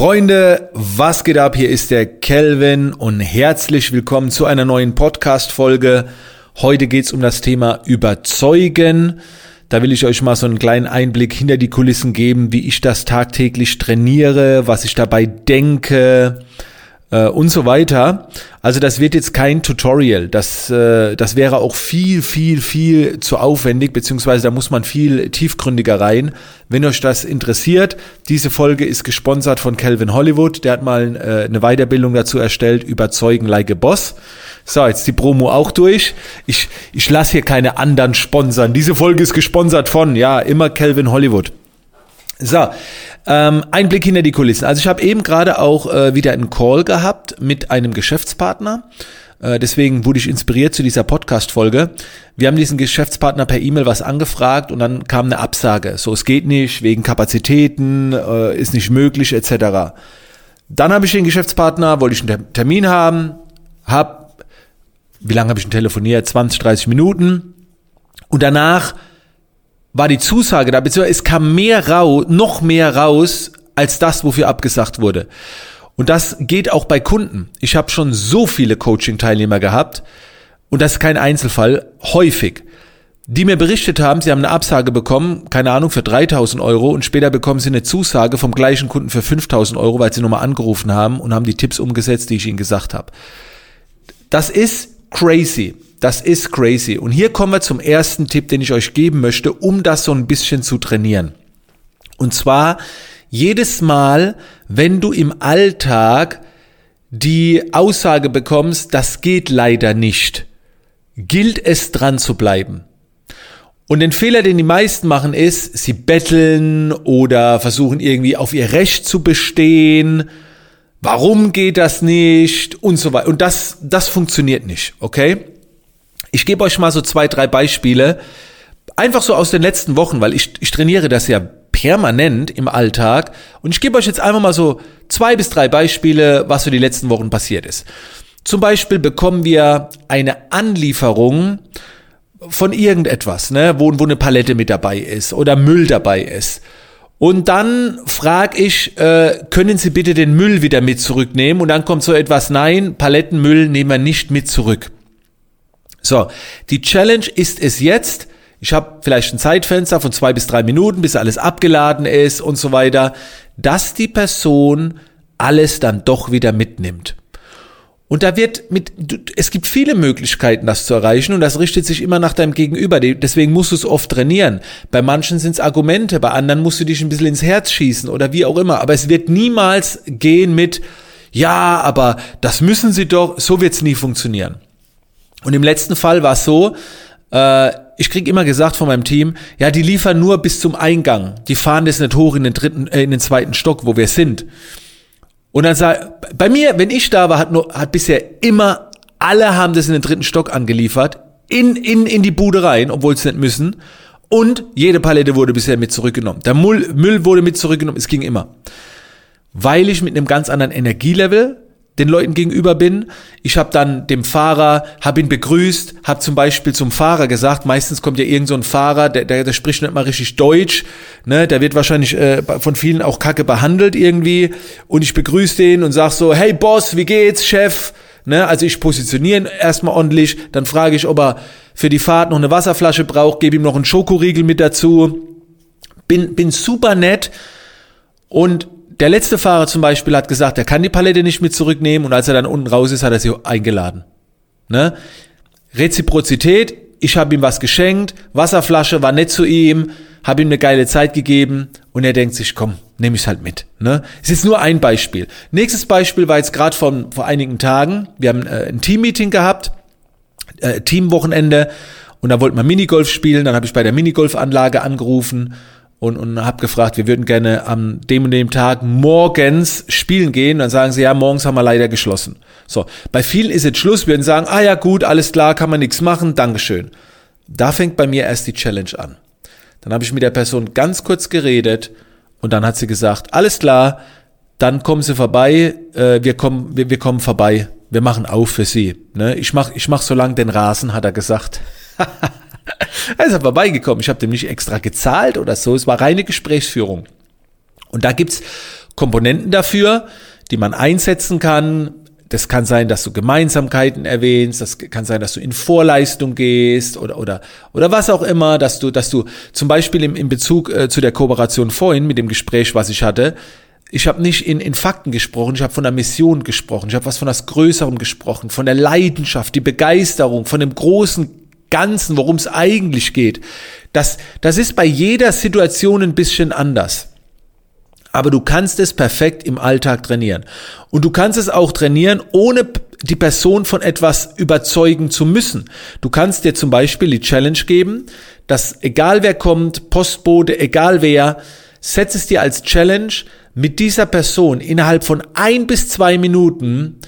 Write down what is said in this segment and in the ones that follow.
Freunde, was geht ab? Hier ist der Kelvin und herzlich willkommen zu einer neuen Podcast-Folge. Heute geht's um das Thema Überzeugen. Da will ich euch mal so einen kleinen Einblick hinter die Kulissen geben, wie ich das tagtäglich trainiere, was ich dabei denke, äh, und so weiter. Also das wird jetzt kein Tutorial. Das, äh, das wäre auch viel, viel, viel zu aufwendig, beziehungsweise da muss man viel tiefgründiger rein. Wenn euch das interessiert, diese Folge ist gesponsert von Calvin Hollywood. Der hat mal äh, eine Weiterbildung dazu erstellt, Überzeugen like a Boss. So, jetzt die Promo auch durch. Ich, ich lasse hier keine anderen sponsern. Diese Folge ist gesponsert von, ja, immer Calvin Hollywood. So, ähm, ein Blick hinter die Kulissen. Also ich habe eben gerade auch äh, wieder einen Call gehabt mit einem Geschäftspartner. Äh, deswegen wurde ich inspiriert zu dieser Podcast-Folge. Wir haben diesen Geschäftspartner per E-Mail was angefragt und dann kam eine Absage. So, es geht nicht, wegen Kapazitäten, äh, ist nicht möglich, etc. Dann habe ich den Geschäftspartner, wollte ich einen Termin haben, hab, wie lange habe ich ihn telefoniert? 20, 30 Minuten. Und danach war die Zusage da, beziehungsweise es kam mehr raus, noch mehr raus, als das, wofür abgesagt wurde. Und das geht auch bei Kunden. Ich habe schon so viele Coaching-Teilnehmer gehabt, und das ist kein Einzelfall, häufig, die mir berichtet haben, sie haben eine Absage bekommen, keine Ahnung, für 3000 Euro und später bekommen sie eine Zusage vom gleichen Kunden für 5000 Euro, weil sie nochmal angerufen haben und haben die Tipps umgesetzt, die ich ihnen gesagt habe. Das ist crazy. Das ist crazy. Und hier kommen wir zum ersten Tipp, den ich euch geben möchte, um das so ein bisschen zu trainieren. Und zwar jedes Mal, wenn du im Alltag die Aussage bekommst, das geht leider nicht, gilt es dran zu bleiben. Und den Fehler, den die meisten machen, ist, sie betteln oder versuchen irgendwie auf ihr Recht zu bestehen. Warum geht das nicht? Und so weiter. Und das, das funktioniert nicht, okay? Ich gebe euch mal so zwei, drei Beispiele, einfach so aus den letzten Wochen, weil ich, ich trainiere das ja permanent im Alltag und ich gebe euch jetzt einfach mal so zwei bis drei Beispiele, was so die letzten Wochen passiert ist. Zum Beispiel bekommen wir eine Anlieferung von irgendetwas, ne, wo, wo eine Palette mit dabei ist oder Müll dabei ist. Und dann frage ich, äh, können Sie bitte den Müll wieder mit zurücknehmen? Und dann kommt so etwas, nein, Palettenmüll nehmen wir nicht mit zurück. So, die Challenge ist es jetzt, ich habe vielleicht ein Zeitfenster von zwei bis drei Minuten, bis alles abgeladen ist und so weiter, dass die Person alles dann doch wieder mitnimmt. Und da wird mit, es gibt viele Möglichkeiten, das zu erreichen und das richtet sich immer nach deinem Gegenüber. Deswegen musst du es oft trainieren. Bei manchen sind es Argumente, bei anderen musst du dich ein bisschen ins Herz schießen oder wie auch immer. Aber es wird niemals gehen mit, ja, aber das müssen sie doch, so wird es nie funktionieren. Und im letzten Fall war es so, äh, ich krieg immer gesagt von meinem Team, ja, die liefern nur bis zum Eingang. Die fahren das nicht hoch in den dritten, äh, in den zweiten Stock, wo wir sind. Und dann sag, bei mir, wenn ich da war, hat nur, hat bisher immer, alle haben das in den dritten Stock angeliefert, in, in, in die Bude rein, obwohl sie nicht müssen. Und jede Palette wurde bisher mit zurückgenommen. Der Müll, Müll wurde mit zurückgenommen, es ging immer. Weil ich mit einem ganz anderen Energielevel den Leuten gegenüber bin. Ich habe dann dem Fahrer, habe ihn begrüßt, habe zum Beispiel zum Fahrer gesagt, meistens kommt ja irgend so ein Fahrer, der, der, der spricht nicht mal richtig Deutsch, ne, der wird wahrscheinlich äh, von vielen auch kacke behandelt irgendwie und ich begrüße den und sag so, hey Boss, wie geht's, Chef? Ne, also ich positioniere ihn erstmal ordentlich, dann frage ich, ob er für die Fahrt noch eine Wasserflasche braucht, gebe ihm noch einen Schokoriegel mit dazu. Bin, bin super nett und der letzte Fahrer zum Beispiel hat gesagt, er kann die Palette nicht mit zurücknehmen und als er dann unten raus ist, hat er sie eingeladen. Ne? Reziprozität, ich habe ihm was geschenkt, Wasserflasche war nett zu ihm, habe ihm eine geile Zeit gegeben und er denkt sich, komm, nehme ich halt mit. Ne? Es ist nur ein Beispiel. Nächstes Beispiel war jetzt gerade vor einigen Tagen. Wir haben äh, ein Teammeeting gehabt, äh, Teamwochenende und da wollten wir Minigolf spielen. Dann habe ich bei der Minigolfanlage angerufen und, und habe gefragt, wir würden gerne am dem und dem Tag morgens spielen gehen. Dann sagen sie, ja, morgens haben wir leider geschlossen. So, bei vielen ist jetzt Schluss. Wir würden sagen, ah ja gut, alles klar, kann man nichts machen, Dankeschön. Da fängt bei mir erst die Challenge an. Dann habe ich mit der Person ganz kurz geredet und dann hat sie gesagt, alles klar, dann kommen Sie vorbei, äh, wir kommen, wir, wir kommen vorbei, wir machen auf für Sie. Ne? Ich mach, ich mach so lang den Rasen, hat er gesagt. er ist aber vorbeigekommen. Ich habe dem nicht extra gezahlt oder so. Es war reine Gesprächsführung. Und da gibt's Komponenten dafür, die man einsetzen kann. Das kann sein, dass du Gemeinsamkeiten erwähnst, das kann sein, dass du in Vorleistung gehst oder oder oder was auch immer, dass du dass du zum Beispiel im, in Bezug äh, zu der Kooperation vorhin mit dem Gespräch, was ich hatte, ich habe nicht in, in Fakten gesprochen, ich habe von der Mission gesprochen, ich habe was von das Größeren gesprochen, von der Leidenschaft, die Begeisterung, von dem großen Ganzen, worum es eigentlich geht. Das, das ist bei jeder Situation ein bisschen anders. Aber du kannst es perfekt im Alltag trainieren. Und du kannst es auch trainieren, ohne die Person von etwas überzeugen zu müssen. Du kannst dir zum Beispiel die Challenge geben, dass egal wer kommt, Postbote, egal wer, setz es dir als Challenge, mit dieser Person innerhalb von ein bis zwei Minuten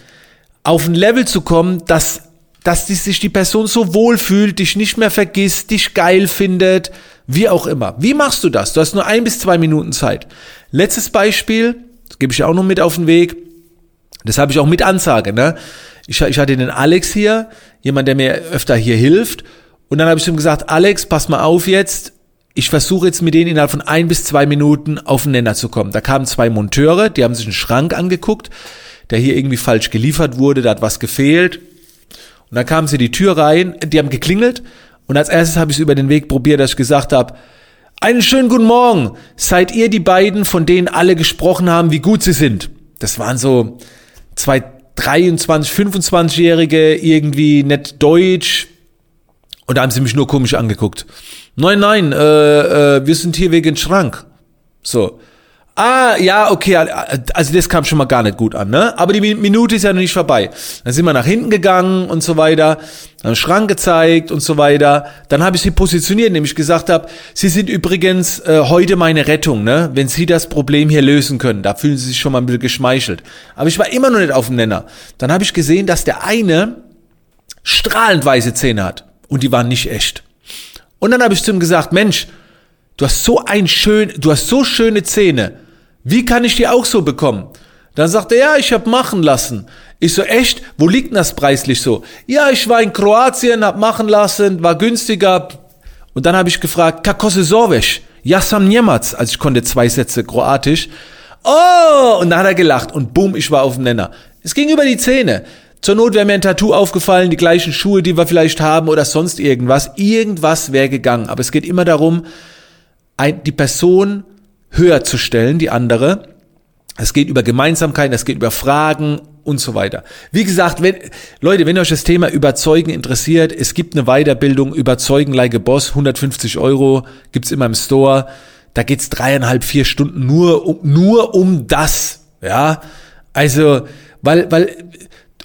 auf ein Level zu kommen, dass, dass die, sich die Person so wohl fühlt, dich nicht mehr vergisst, dich geil findet, wie auch immer. Wie machst du das? Du hast nur ein bis zwei Minuten Zeit. Letztes Beispiel, das gebe ich auch noch mit auf den Weg. Das habe ich auch mit Ansage. Ne? Ich, ich hatte den Alex hier, jemand, der mir öfter hier hilft. Und dann habe ich ihm gesagt, Alex, pass mal auf jetzt, ich versuche jetzt mit denen innerhalb von ein bis zwei Minuten auf den Nenner zu kommen. Da kamen zwei Monteure, die haben sich einen Schrank angeguckt, der hier irgendwie falsch geliefert wurde, da hat was gefehlt. Und dann kamen sie die Tür rein, die haben geklingelt und als erstes habe ich es über den Weg probiert, dass ich gesagt habe, einen schönen guten Morgen. Seid ihr die beiden, von denen alle gesprochen haben, wie gut sie sind? Das waren so zwei 23, 25-Jährige, irgendwie nett Deutsch. Und da haben sie mich nur komisch angeguckt. Nein, nein, äh, äh, wir sind hier wegen Schrank. So. Ah, ja, okay, also das kam schon mal gar nicht gut an, ne? Aber die Minute ist ja noch nicht vorbei. Dann sind wir nach hinten gegangen und so weiter, dann Schrank gezeigt und so weiter. Dann habe ich sie positioniert, nämlich gesagt habe, Sie sind übrigens äh, heute meine Rettung, ne? Wenn Sie das Problem hier lösen können, da fühlen Sie sich schon mal ein bisschen geschmeichelt. Aber ich war immer noch nicht auf dem Nenner. Dann habe ich gesehen, dass der eine strahlend weiße Zähne hat und die waren nicht echt. Und dann habe ich zu ihm gesagt, Mensch, du hast so ein schön, du hast so schöne Zähne. Wie kann ich die auch so bekommen? Dann sagt er, ja, ich habe machen lassen. Ich so, echt? Wo liegt denn das preislich so? Ja, ich war in Kroatien, hab machen lassen, war günstiger. Und dann habe ich gefragt, kakose sorveš? Ja sam. Also ich konnte zwei Sätze Kroatisch. Oh! Und dann hat er gelacht und boom, ich war auf dem Nenner. Es ging über die Zähne. Zur Not wäre mir ein Tattoo aufgefallen, die gleichen Schuhe, die wir vielleicht haben oder sonst irgendwas. Irgendwas wäre gegangen. Aber es geht immer darum, die Person höher zu stellen, die andere. Es geht über Gemeinsamkeiten, es geht über Fragen und so weiter. Wie gesagt, wenn, Leute, wenn euch das Thema Überzeugen interessiert, es gibt eine Weiterbildung Überzeugen like a Boss, 150 Euro, gibt's immer im Store. Da geht's dreieinhalb, vier Stunden nur um, nur um das, ja. Also, weil, weil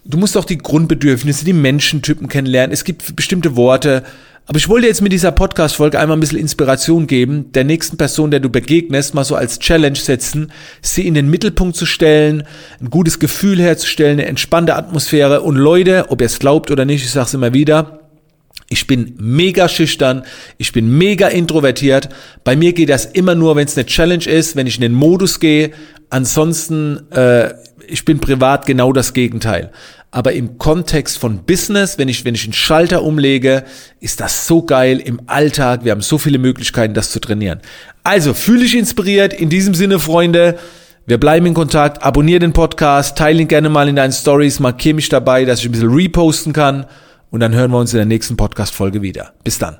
du musst auch die Grundbedürfnisse, die Menschentypen kennenlernen. Es gibt bestimmte Worte. Aber ich wollte jetzt mit dieser Podcast-Folge einmal ein bisschen Inspiration geben, der nächsten Person, der du begegnest, mal so als Challenge setzen, sie in den Mittelpunkt zu stellen, ein gutes Gefühl herzustellen, eine entspannte Atmosphäre. Und Leute, ob ihr es glaubt oder nicht, ich sage es immer wieder, ich bin mega schüchtern, ich bin mega introvertiert. Bei mir geht das immer nur, wenn es eine Challenge ist, wenn ich in den Modus gehe. Ansonsten, äh, ich bin privat genau das Gegenteil aber im Kontext von Business, wenn ich, wenn ich einen Schalter umlege, ist das so geil im Alltag. Wir haben so viele Möglichkeiten, das zu trainieren. Also, fühle dich inspiriert. In diesem Sinne, Freunde, wir bleiben in Kontakt. Abonnier den Podcast, teile ihn gerne mal in deinen Stories, markiere mich dabei, dass ich ein bisschen reposten kann. Und dann hören wir uns in der nächsten Podcast-Folge wieder. Bis dann.